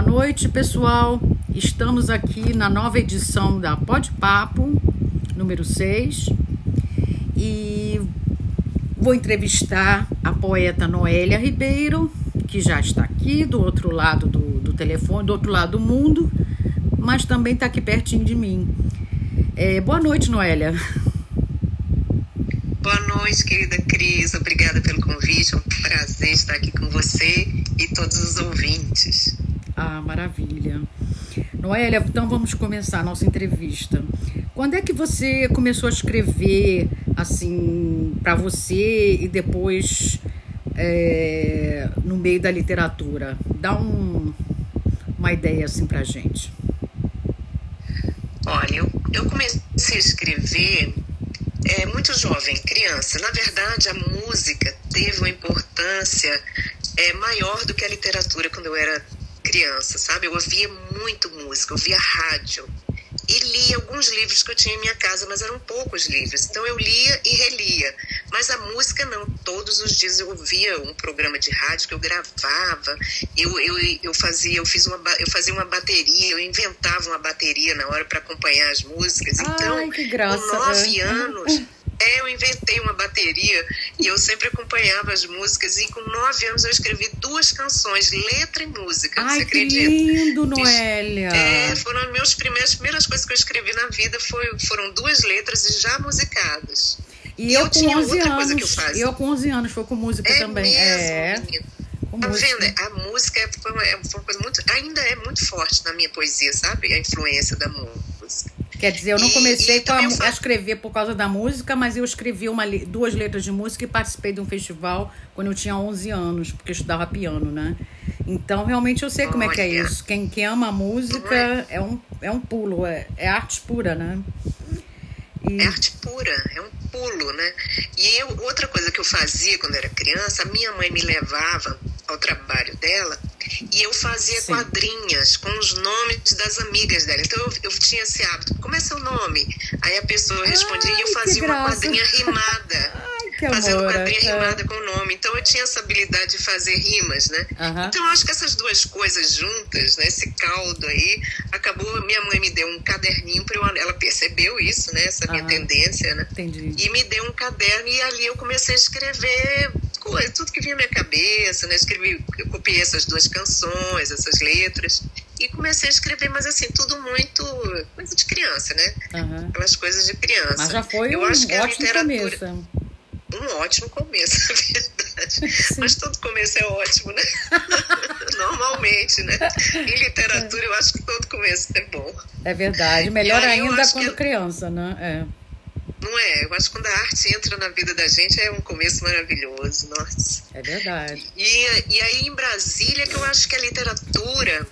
Boa noite, pessoal. Estamos aqui na nova edição da Pode Papo, número 6. E vou entrevistar a poeta Noélia Ribeiro, que já está aqui do outro lado do, do telefone, do outro lado do mundo, mas também está aqui pertinho de mim. É, boa noite, Noélia. Boa noite, querida Cris. Obrigada pelo convite. É um prazer estar aqui com você e todos os ouvintes. Ah, maravilha. Noélia, então vamos começar a nossa entrevista. Quando é que você começou a escrever, assim, para você e depois é, no meio da literatura? Dá um, uma ideia, assim, pra gente. Olha, eu, eu comecei a escrever é, muito jovem, criança. Na verdade, a música teve uma importância é, maior do que a literatura quando eu era criança, sabe? Eu ouvia muito música, eu ouvia rádio e lia alguns livros que eu tinha em minha casa, mas eram poucos livros. Então eu lia e relia. Mas a música não. Todos os dias eu ouvia um programa de rádio que eu gravava. Eu, eu, eu fazia eu fiz uma eu fazia uma bateria, eu inventava uma bateria na hora para acompanhar as músicas. Então, Ai, que graça. com nove anos é, eu inventei uma bateria e eu sempre acompanhava as músicas. E com nove anos eu escrevi duas canções, letra e música. Ai, você que acredita? lindo, Noélia. É, foram as meus primeiras, primeiras coisas que eu escrevi na vida. Foi, foram duas letras e já musicadas. E eu, eu com tinha 11 outra coisa que eu anos. fazia. Eu com 11 anos foi com música É também. mesmo, é. Com Tá música. vendo? A música é- foi uma, é- foi uma coisa muito. Ainda é muito forte na minha poesia, sabe? A influência da música. Quer dizer, eu não E- comecei e com a, eu a escrever por causa da música, mas eu escrevi uma, duas letras de música e participei de um festival quando eu tinha 11 anos, porque eu estudava piano, né? Então, realmente, eu sei como é que é Olha. isso. Quem, quem ama a música é um, é um pulo, é, é arte pura, né? E, É arte pura, é um pulo, né? E eu, outra coisa que eu fazia quando era criança, a minha mãe me levava ao trabalho dela e eu fazia Sim. quadrinhas com os nomes das amigas dela. Então eu, eu tinha esse hábito. Como é seu nome? Aí a pessoa respondia e eu Ai, fazia uma quadrinha rimada. Ai, que Fazendo amor. quadrinha é. rimada com o nome. Então eu tinha essa habilidade de fazer rimas, né? Aham. Então eu acho que essas duas coisas juntas, né, esse caldo aí, acabou. Minha mãe me deu um caderninho para eu. Ela percebeu isso, né? Essa minha Aham. tendência, né? Entendi. E me deu um caderno e ali eu comecei a escrever coisa, tudo que vinha na minha cabeça, né? Escrevi, eu copiei essas duas canções, essas letras. E comecei a escrever, mas assim, tudo muito coisa de criança, né? Aham. Aquelas coisas de criança. Mas já foi eu um acho que ótimo literatura, começo. um ótimo começo, é verdade. Sim. Mas todo começo é ótimo, né? Normalmente, né? Em literatura, eu acho que todo começo é bom. É verdade. Melhor ainda quando que- criança, né? É. Não é? Eu acho que quando a arte entra na vida da gente é um começo maravilhoso, nossa. É verdade. E, e aí em Brasília que eu acho que a literatura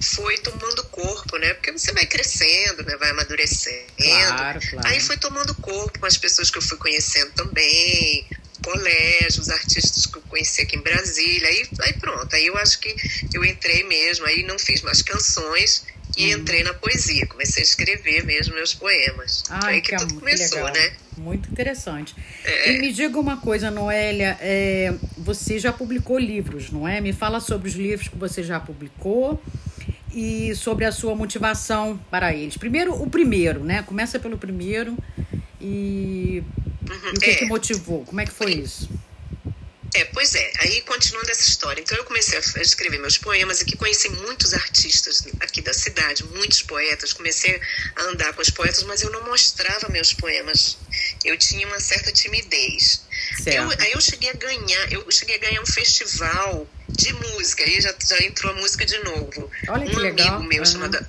foi tomando corpo, né? Porque você vai crescendo, né? Vai amadurecendo. Claro, claro. Aí foi tomando corpo com as pessoas que eu fui conhecendo também, colégio, os artistas que eu conheci aqui em Brasília. Aí, aí pronto, aí eu acho que eu entrei mesmo, aí não fiz mais canções e entrei na poesia. Comecei a escrever mesmo meus poemas. Foi Ai, aí que, que, tudo começou, legal. né? Muito interessante. É. E me diga uma coisa, Noélia, é, você já publicou livros, não é? Me fala sobre os livros que você já publicou e sobre a sua motivação para eles. Primeiro, o primeiro, né? Começa pelo primeiro e, Uhum. e o que, É. que motivou? Como é que foi isso? É, pois é. Aí, continuando essa história. Então, eu comecei a escrever meus poemas aqui. Conheci muitos artistas aqui da cidade, muitos poetas. Comecei a andar com os poetas, mas eu não mostrava meus poemas. Eu tinha uma certa timidez. Eu, aí eu cheguei a ganhar, eu cheguei a ganhar um festival de música. Aí já, já entrou a música de novo. Olha que um legal. amigo meu Aham. chamado,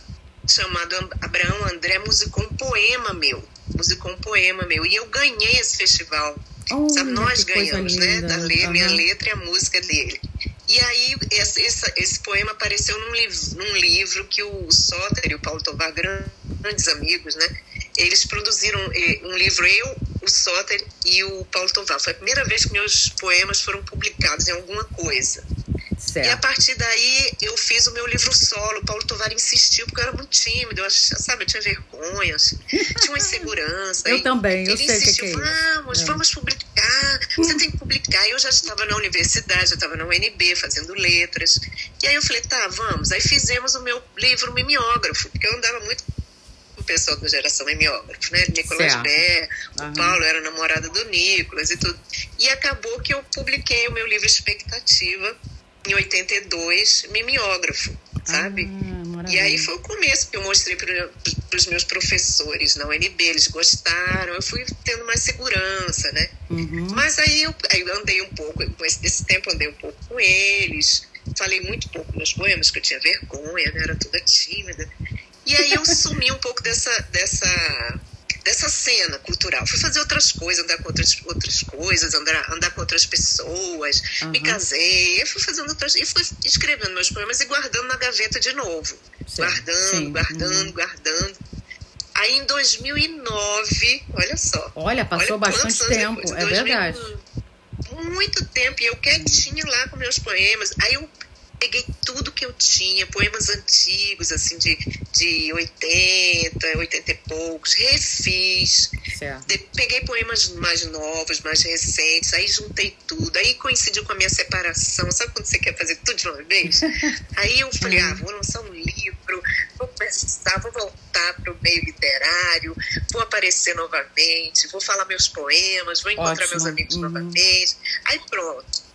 chamado Abraão André musicou um poema meu. Musicou um poema meu. E eu ganhei esse festival. Olha, nós ganhamos, né? Da le minha letra e a música dele. E aí, esse, esse, esse poema apareceu num, liv num livro que o Soter e o Paulo Tovar, grandes amigos, né? Eles produziram eh, um livro, eu, o Soter e o Paulo Tovar. Foi a primeira vez que meus poemas foram publicados em alguma coisa. E a Certo. partir daí eu fiz o meu livro solo. O Paulo Tovar insistiu, porque eu era muito tímido, eu sabe, eu tinha vergonha, assim, tinha uma insegurança. Eu E também, eu ele sei que insistiu, que é vamos, É. vamos publicar, você tem que publicar. Eu já estava na universidade, eu estava na UNB fazendo letras. E aí eu falei, tá, vamos. Aí fizemos o meu livro Mimeógrafo, porque eu andava muito com o pessoal da geração mimeógrafo, né? Nicolas Bé, o Paulo era namorada do Nicolas e tudo. E acabou que eu publiquei o meu livro Expectativa em 82, Mimeógrafo, sabe? Ah, e aí foi o começo que eu mostrei para os meus professores na UNB, eles gostaram, eu fui tendo mais segurança, né? Uhum. Mas aí eu, aí eu andei um pouco, esse tempo andei um pouco com eles, falei muito pouco nos poemas, que eu tinha vergonha, né? era toda tímida. E aí eu sumi um pouco dessa, dessa, dessa cena cultural. Fui fazer outras coisas, andar com outras, outras coisas, andar, andar com outras pessoas, uhum. me casei, eu fui fazendo outras. E fui escrevendo meus poemas e guardando na gaveta de novo. Sim. Guardando, Sim. guardando, uhum. guardando. Aí em 2009, olha só. Olha, passou olha bastante tempo, depois, é 2000, verdade. Muito tempo, e eu quietinho lá com meus poemas. Aí eu peguei tudo que eu tinha, poemas antigos, assim, de, de 80, 80 e poucos, refiz. De, peguei poemas mais novos, mais recentes, aí juntei tudo. Aí coincidiu com a minha separação. Sabe quando você quer fazer tudo de uma vez? aí eu falei, ah, vou lançar um livro, vou pensar, vou voltar para o meio literário, vou aparecer novamente, vou falar meus poemas, vou encontrar Ótimo. meus amigos uhum. novamente. Aí pronto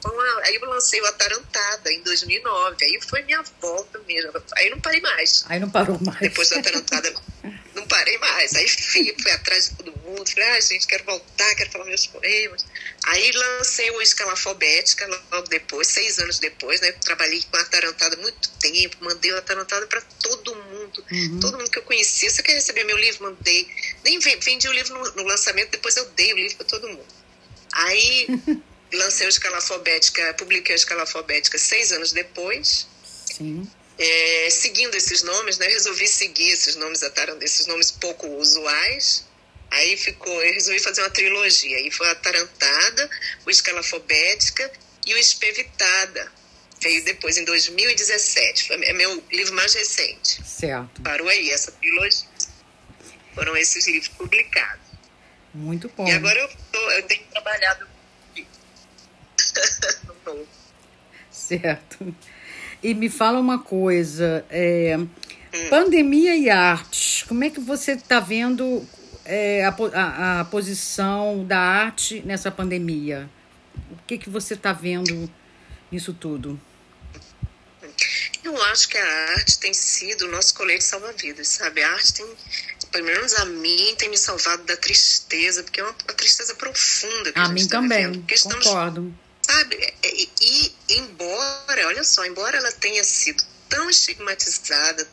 aí eu lancei o Atarantada em 2009. Aí foi minha volta mesmo. Aí não parei mais. Aí não parou mais. Depois do Atarantada, não parei mais. Aí fui, fui atrás de todo mundo. Falei, ah, gente, quero voltar, quero falar meus poemas. Aí lancei o Escalafobética logo depois, seis anos depois, né? Trabalhei com a Atarantada muito tempo, mandei o Atarantada para todo mundo. Uhum. Todo mundo que eu conhecia. Você quer receber meu livro? Mandei. Nem vendi o livro no, no lançamento, depois eu dei o livro para todo mundo. Aí lancei a escala alfabética, publiquei a escala alfabética seis anos depois. Sim. É, seguindo esses nomes, né, resolvi seguir esses nomes, esses nomes pouco usuais. Aí ficou, eu resolvi fazer uma trilogia. Aí foi a Tarantada, o Escala Alfabética e o Espevitada. Veio depois, em 2017. Foi, é meu livro mais recente. Certo. Parou aí, essa trilogia. Foram esses livros publicados. Muito bom. E agora eu, tô, eu tenho trabalhado certo. E me fala uma coisa, é, hum. pandemia e arte, como é que você está vendo é, a, a, a, posição da arte nessa pandemia? O que, que você está vendo nisso tudo? Eu acho que a arte tem sido o nosso colete salva-vidas, sabe? A arte tem, pelo menos a mim, tem me salvado da tristeza, porque é uma, uma tristeza profunda que a, a mim tá também, concordo Sabe? É, e, e, embora, olha só, embora ela tenha sido tão estigmatizada,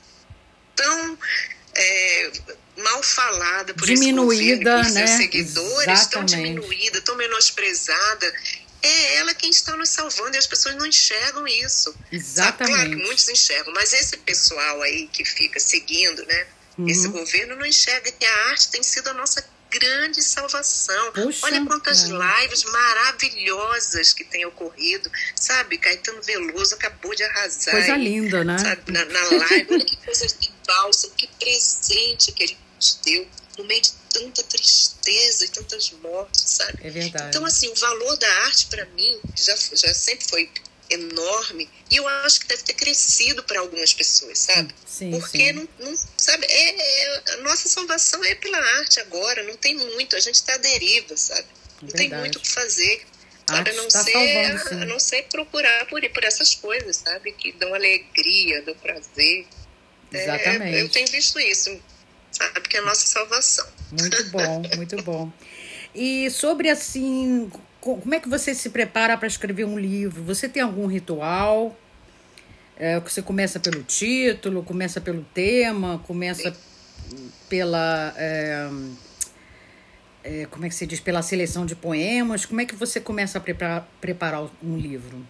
tão é, mal falada por diminuída, esse governo, por né? seus seguidores, Exatamente. tão diminuída, tão menosprezada, é ela quem está nos salvando e as pessoas não enxergam isso. Exatamente. Sabe? Claro que muitos enxergam, mas esse pessoal aí que fica seguindo, né? Uhum. Esse governo não enxerga que a arte tem sido a nossa grande salvação. Puxa, Olha quantas é. lives maravilhosas que têm ocorrido, sabe? Caetano Veloso acabou de arrasar. Coisa linda, né? Sabe? Na, na live, olha que coisa de balsa, que presente que ele nos deu no meio de tanta tristeza e tantas mortes, sabe? É verdade. Então, assim, o valor da arte para mim já, já sempre foi enorme e eu acho que deve ter crescido para algumas pessoas, sabe? Sim, Porque sim. Não, não sabe, é, é, a nossa salvação é pela arte agora, não tem muito, a gente está à deriva, sabe? Não tem muito o que fazer. Sabe, a não, tá ser, salvando, a não ser procurar por, por essas coisas, sabe? Que dão alegria, dão prazer. Exatamente. É, eu tenho visto isso, sabe? Que é a nossa salvação. Muito bom, muito bom. E sobre assim, como é que você se prepara para escrever um livro? Você tem algum ritual? É, você começa pelo título, começa pelo tema, começa pela. É, é, como é que se diz? Pela seleção de poemas. Como é que você começa a preparar, preparar um livro?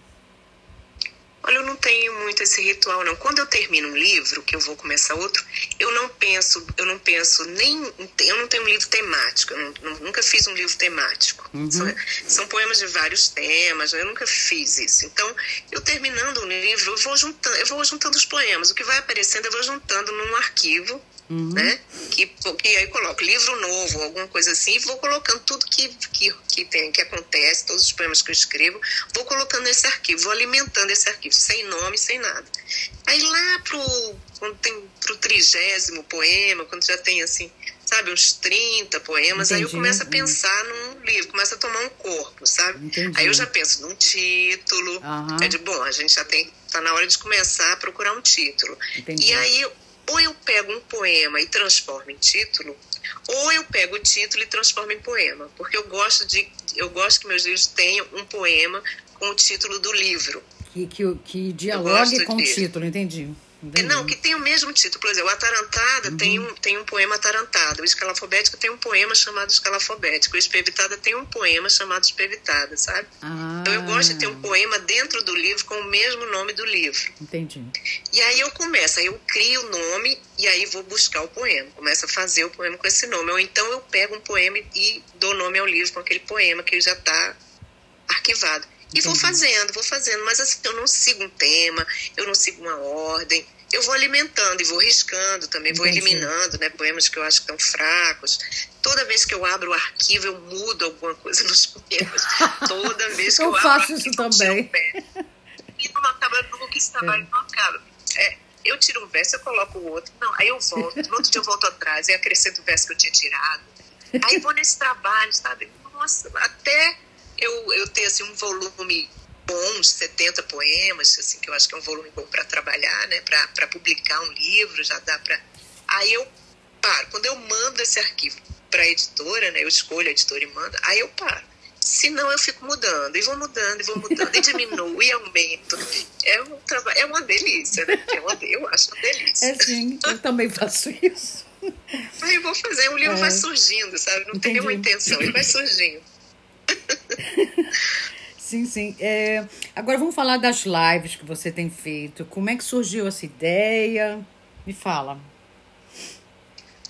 Olha, eu não tenho muito esse ritual, não. Quando eu termino um livro, que eu vou começar outro, eu não penso, eu não penso nem. Eu não tenho um livro temático, eu não, nunca fiz um livro temático. Uhum. São, são, poemas de vários temas, eu nunca fiz isso. Então, eu terminando um livro, eu vou juntando, eu vou juntando os poemas. O que vai aparecendo, eu vou juntando num arquivo Uhum. Né? Que, que aí coloco livro novo, alguma coisa assim, e vou colocando tudo que, que, que, tem, que acontece, todos os poemas que eu escrevo, vou colocando nesse arquivo, vou alimentando esse arquivo. sem nome, sem nada. Aí lá pro, quando tem pro trigésimo poema, quando já tem assim, sabe, uns 30 poemas, Entendi. aí eu começo a pensar num livro, começa a tomar um corpo, sabe? Entendi. Aí eu já penso num título. Uhum. É de bom, a gente já tem. Tá na hora de começar a procurar um título. Entendi. E aí, ou eu pego um poema e transformo em título, ou eu pego o título e transformo em poema. Porque eu gosto de. Eu gosto que meus livros tenham um poema com o título do livro. Que, que, que dialogue com o título, entendi. Entendi. Não, que tem o mesmo título. Por exemplo, a Tarantada uhum. tem, um, tem um poema Atarantado. O Escalafobético tem um poema chamado Escalafobético. O Espevitada tem um poema chamado Espevitada, sabe? Ah. Então eu gosto de ter um poema dentro do livro com o mesmo nome do livro. Entendi. E aí eu começo, aí eu crio o nome e aí vou buscar o poema. Começo a fazer o poema com esse nome. Ou então eu pego um poema e dou nome ao livro com aquele poema que já está arquivado. E vou fazendo, vou fazendo, mas assim, eu não sigo um tema, eu não sigo uma ordem. Eu vou alimentando e vou riscando também, vou Entendi. eliminando, né, poemas que eu acho que estão fracos. Toda vez que eu abro o arquivo, eu mudo alguma coisa nos poemas. Toda vez que eu, eu abro faço isso também. E não acaba nunca, esse trabalho é. não acaba. É, eu tiro um verso, eu coloco o outro. Não, aí eu volto, no outro dia eu volto atrás, e acrescento o verso que eu tinha tirado. Aí vou nesse trabalho, sabe? Nossa, até eu, eu ter assim, um volume bom, de 70 poemas, assim, que eu acho que é um volume bom para trabalhar, né, para publicar um livro, já dá para. Aí eu paro. Quando eu mando esse arquivo para a editora, né, eu escolho a editora e mando, aí eu paro. Senão eu fico mudando, e vou mudando, e vou mudando, e diminuo, e aumento. É, um trabalho, é uma delícia, né? É uma, eu acho uma delícia. É sim, eu também faço isso. Aí eu vou fazer, o livro é. vai surgindo, sabe? Não Entendi. tem nenhuma intenção, ele vai surgindo. sim, sim. É, agora vamos falar das lives que você tem feito. Como é que surgiu essa ideia? Me fala.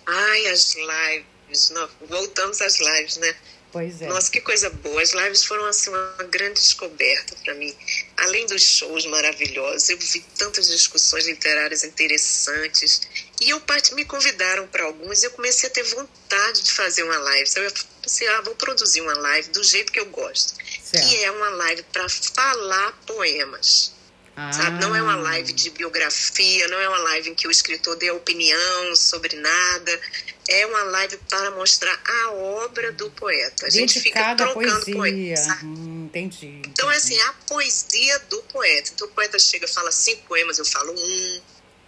Ai, as lives. Não, voltamos às lives, né? Pois é. Nossa, que coisa boa. As lives foram assim, uma grande descoberta para mim. Além dos shows maravilhosos, eu vi tantas discussões literárias interessantes. E eu me convidaram para alguns e eu comecei a ter vontade de fazer uma live. Eu pensei, ah, vou produzir uma live do jeito que eu gosto. Certo. Que é uma live para falar poemas. Ah. Sabe? Não é uma live de biografia, não é uma live em que o escritor dê opinião sobre nada. É uma live para mostrar a obra do poeta. A gente fica trocando poesia. poetas. Hum, entendi, entendi. Então, é assim, a poesia do poeta. Então, o poeta chega fala cinco poemas, eu falo um.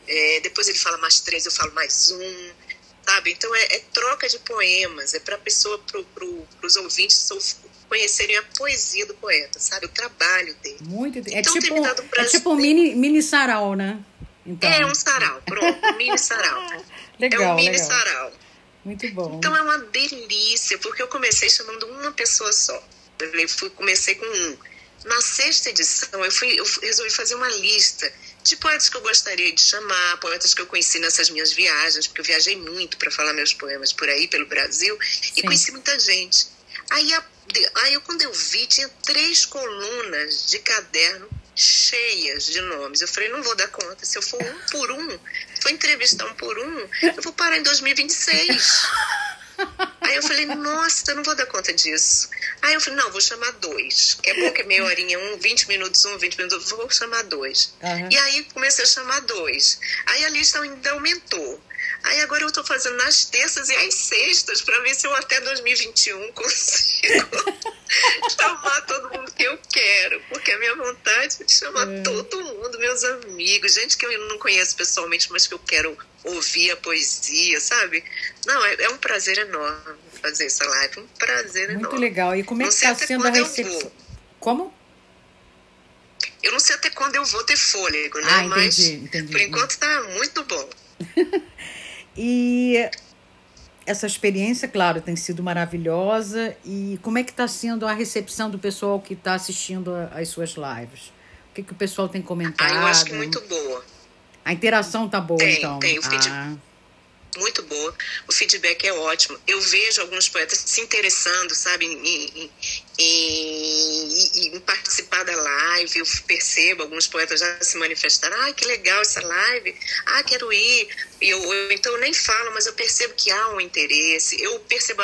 É, depois ele fala mais três, eu falo mais um. Sabe? Então, é, é troca de poemas. É para a pessoa, para pro, os ouvintes conhecerem a poesia do poeta, sabe? O trabalho dele. Muito. É então, tipo, é tipo um mini, mini sarau, né? Então. É um sarau, pronto, um mini sarau. legal, é um mini legal. sarau. Muito bom. Então é uma delícia, porque eu comecei chamando uma pessoa só. Eu fui, comecei com um. Na sexta edição, eu, fui, eu resolvi fazer uma lista de poetas que eu gostaria de chamar, poetas que eu conheci nessas minhas viagens, porque eu viajei muito para falar meus poemas por aí, pelo Brasil, Sim. e conheci muita gente. Aí a Aí quando eu vi, tinha três colunas de caderno cheias de nomes. Eu falei, não vou dar conta. Se eu for um por um, se for entrevistar um por um, eu vou parar em 2026. Aí eu falei, nossa, eu não vou dar conta disso. Aí eu falei, não, vou chamar dois. Que é bom que é meia horinha, um, 20 minutos, um, 20 minutos, vou chamar dois. Uhum. E aí comecei a chamar dois. Aí a lista ainda aumentou. Aí agora eu estou fazendo nas terças e às sextas para ver se eu até 2021 consigo chamar todo mundo que eu quero. Porque a minha vontade é de chamar é. todo mundo, meus amigos, gente que eu não conheço pessoalmente, mas que eu quero ouvir a poesia, sabe? Não, é, é um prazer enorme fazer essa live. Um prazer Muito enorme. Muito legal. E como é que está sendo a recepção? Como? Eu não sei até quando eu vou ter fôlego, né? Ah, entendi, Mas entendi. por enquanto está muito bom. E essa experiência, claro, tem sido maravilhosa. E como é que está sendo a recepção do pessoal que está assistindo às suas lives? O que, que o pessoal tem comentado? Ah, eu acho que muito boa. A interação tá boa, tem, então. Tem, o feedback. Ah. Muito boa, o feedback é ótimo. Eu vejo alguns poetas se interessando, sabe, em, em, em, participar da live, eu percebo alguns poetas já se manifestaram, ah, que legal essa live, ah, quero ir. Eu, eu, então eu nem falo, mas eu percebo que há um interesse, eu percebo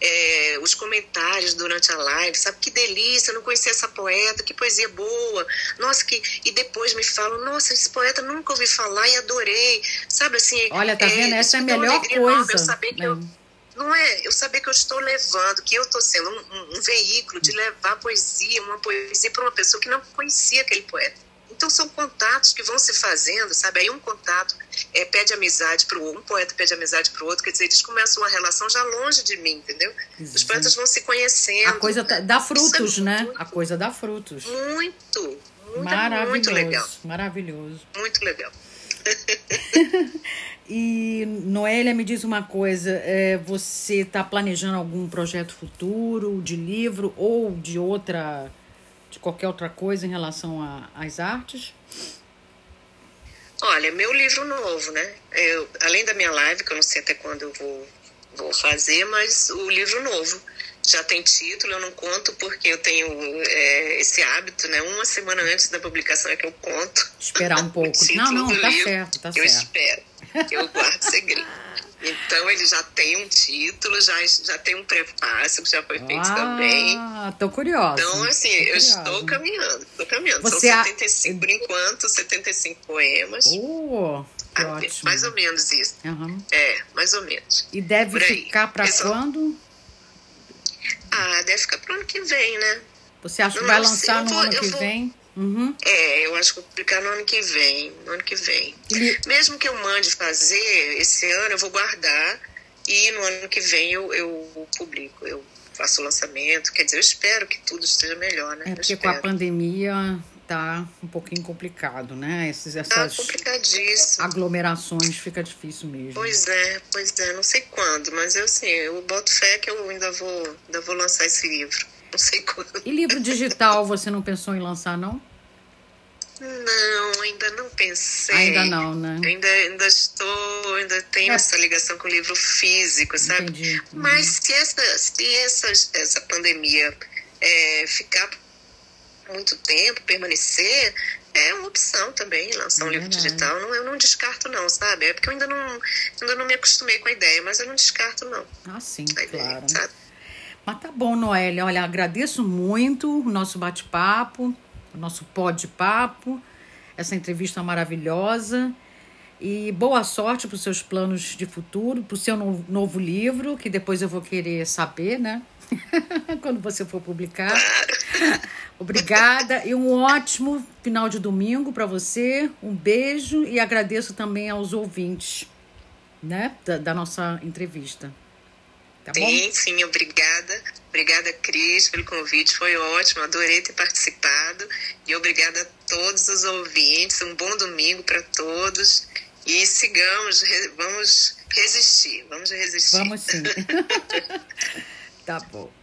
é, os comentários durante a live, sabe, que delícia, eu não conhecia essa poeta, que poesia boa, nossa, que... E depois me falam, nossa, esse poeta nunca ouvi falar e adorei, sabe, assim... Olha, tá vendo, é, essa é melhor coisa. Eu saber que eu, não é eu saber que eu estou levando, que eu estou sendo um, um, um, veículo de levar poesia, uma poesia para uma pessoa que não conhecia aquele poeta. Então são contatos que vão se fazendo, sabe? Aí um contato é, pede amizade para o outro, um poeta pede amizade para o outro, quer dizer, eles começam uma relação já longe de mim, entendeu? Exato. Os poetas vão se conhecendo. A coisa tá, dá frutos, é né? Muito, a coisa dá frutos. Muito, muito, maravilhoso, muito legal. Maravilhoso. Muito legal. E Noélia, me diz uma coisa: é, você está planejando algum projeto futuro de livro ou de outra, de qualquer outra coisa em relação às artes? Olha, meu livro novo, né? Eu, além da minha live, que eu não sei até quando eu vou, vou fazer, mas o livro novo já tem título, eu não conto porque eu tenho é, esse hábito, né? Uma semana antes da publicação é que eu conto. Esperar um pouco. não, não, tá livro, certo, tá eu certo. Eu espero eu guardo segredo. Então ele já tem um título, já, já tem um prefácio que já foi feito ah, também. Ah, tô curiosa. Então, assim, eu estou caminhando, estou caminhando. Você São 75, a... por enquanto, 75 poemas. Oh, que ah, ótimo. Mais ou menos isso. Uhum. É, mais ou menos. E deve ficar para quando? Ah, deve ficar pro ano que vem, né? Você acha que vai lançar no ano que vou... vem? Uhum. É, eu acho que vou publicar no ano que vem. No ano que vem. E... Mesmo que eu mande fazer esse ano, eu vou guardar e no ano que vem eu, eu publico, eu faço o lançamento. Quer dizer, eu espero que tudo esteja melhor, né? É porque com a pandemia tá um pouquinho complicado, né? Esses, tá essas tá aglomerações fica difícil mesmo. Pois é, pois é, não sei quando, mas eu sim, eu boto fé que eu ainda vou, ainda vou lançar esse livro. Não sei quando. E livro digital você não pensou em lançar, não? Não, ainda não pensei. Ainda não, né? Ainda, ainda estou, ainda tenho é. essa ligação com o livro físico, sabe? Entendi. Uhum. Mas se essa, se essa, essa pandemia é, ficar muito tempo, permanecer, é uma opção também, lançar um é livro digital. Não, eu não descarto, não, sabe? É porque eu ainda não, ainda não me acostumei com a ideia, mas eu não descarto, não. Ah, sim, claro. Ideia, mas tá bom, Noélia. Olha, agradeço muito o nosso bate-papo o nosso pó de papo, essa entrevista maravilhosa. E boa sorte para os seus planos de futuro, para o seu no novo livro, que depois eu vou querer saber, né? Quando você for publicar. Obrigada e um ótimo final de domingo para você. Um beijo e agradeço também aos ouvintes, né, da, da nossa entrevista. Tá sim, obrigada. Obrigada, Cris, pelo convite. Foi ótimo, adorei ter participado. E obrigada a todos os ouvintes. Um bom domingo para todos. E sigamos, vamos resistir. Vamos resistir. Vamos sim. tá bom.